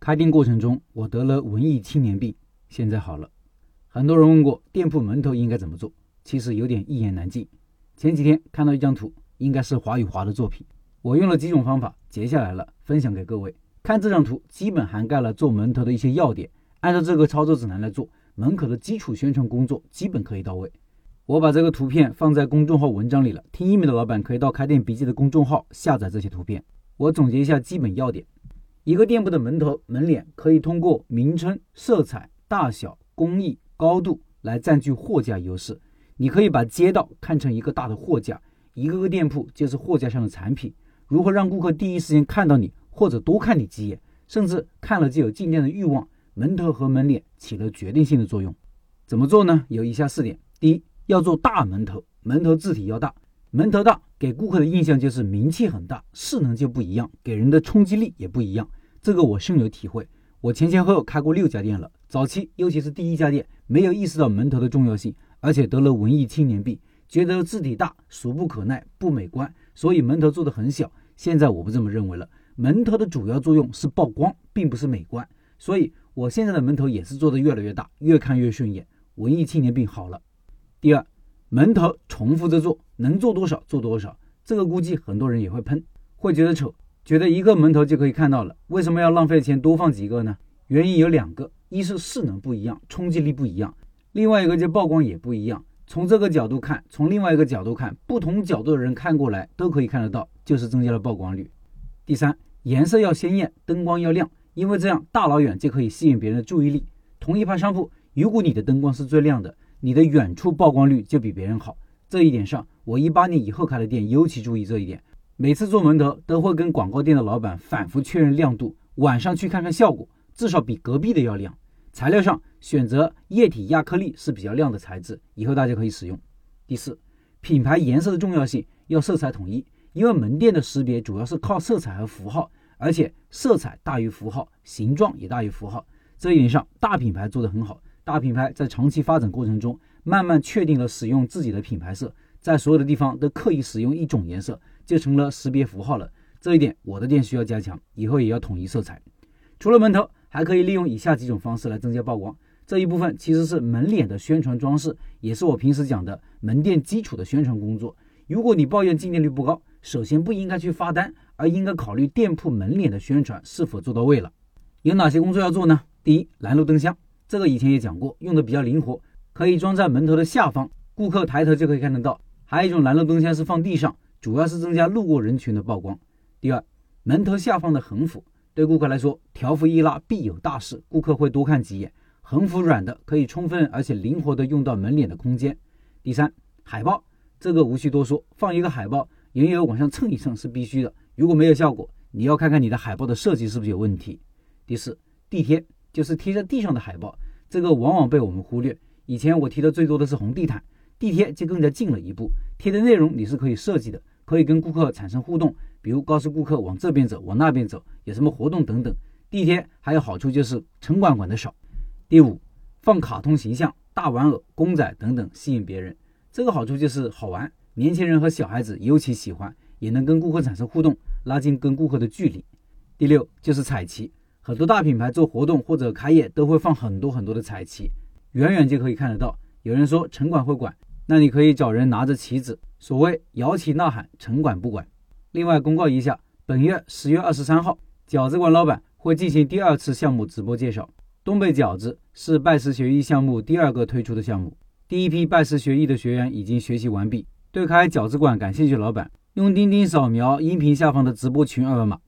开店过程中我得了文艺青年病，现在好了。很多人问过店铺门头应该怎么做，其实有点一言难尽。前几天看到一张图，应该是华与华的作品，我用了几种方法截下来了，分享给各位。看这张图，基本涵盖了做门头的一些要点，按照这个操作指南来做，门口的基础宣传工作基本可以到位。我把这个图片放在公众号文章里了，听音频的老板可以到开店笔记的公众号下载这些图片。我总结一下基本要点：一个店铺的门头、门脸可以通过名称、色彩、大小、工艺。高度来占据货架优势，你可以把街道看成一个大的货架，一个个店铺就是货架上的产品。如何让顾客第一时间看到你，或者多看你几眼，甚至看了就有进店的欲望？门头和门脸起了决定性的作用。怎么做呢？有以下四点：第一，要做大门头，门头字体要大，门头大给顾客的印象就是名气很大，势能就不一样，给人的冲击力也不一样。这个我深有体会。我前前后后开过六家店了，早期尤其是第一家店，没有意识到门头的重要性，而且得了文艺青年病，觉得字体大俗不可耐，不美观，所以门头做的很小。现在我不这么认为了，门头的主要作用是曝光，并不是美观，所以我现在的门头也是做的越来越大，越看越顺眼。文艺青年病好了。第二，门头重复着做，能做多少做多少，这个估计很多人也会喷，会觉得丑。觉得一个门头就可以看到了，为什么要浪费钱多放几个呢？原因有两个，一是势能不一样，冲击力不一样；另外一个就曝光也不一样。从这个角度看，从另外一个角度看，不同角度的人看过来都可以看得到，就是增加了曝光率。第三，颜色要鲜艳，灯光要亮，因为这样大老远就可以吸引别人的注意力。同一排商铺，如果你的灯光是最亮的，你的远处曝光率就比别人好。这一点上，我一八年以后开的店尤其注意这一点。每次做门头都会跟广告店的老板反复确认亮度，晚上去看看效果，至少比隔壁的要亮。材料上选择液体亚克力是比较亮的材质，以后大家可以使用。第四，品牌颜色的重要性要色彩统一，因为门店的识别主要是靠色彩和符号，而且色彩大于符号，形状也大于符号。这一点上，大品牌做得很好。大品牌在长期发展过程中，慢慢确定了使用自己的品牌色，在所有的地方都刻意使用一种颜色。就成了识别符号了，这一点我的店需要加强，以后也要统一色彩。除了门头，还可以利用以下几种方式来增加曝光。这一部分其实是门脸的宣传装饰，也是我平时讲的门店基础的宣传工作。如果你抱怨进店率不高，首先不应该去发单，而应该考虑店铺门脸的宣传是否做到位了。有哪些工作要做呢？第一，拦路灯箱，这个以前也讲过，用的比较灵活，可以装在门头的下方，顾客抬头就可以看得到。还有一种拦路灯箱是放地上。主要是增加路过人群的曝光。第二，门头下方的横幅对顾客来说，条幅一拉必有大事，顾客会多看几眼。横幅软的，可以充分而且灵活的用到门脸的空间。第三，海报这个无需多说，放一个海报，营业额往上蹭一蹭是必须的。如果没有效果，你要看看你的海报的设计是不是有问题。第四，地贴就是贴在地上的海报，这个往往被我们忽略。以前我提的最多的是红地毯，地贴就更加进了一步，贴的内容你是可以设计的。可以跟顾客产生互动，比如告诉顾客往这边走，往那边走，有什么活动等等。地贴还有好处就是城管管得少。第五，放卡通形象、大玩偶、公仔等等，吸引别人。这个好处就是好玩，年轻人和小孩子尤其喜欢，也能跟顾客产生互动，拉近跟顾客的距离。第六就是彩旗，很多大品牌做活动或者开业都会放很多很多的彩旗，远远就可以看得到。有人说城管会管。那你可以找人拿着旗子，所谓摇旗呐喊，城管不管。另外公告一下，本月十月二十三号，饺子馆老板会进行第二次项目直播介绍。东北饺子是拜师学艺项目第二个推出的项目，第一批拜师学艺的学员已经学习完毕。对开饺子馆感兴趣的老板，用钉钉扫描音频下方的直播群二维码，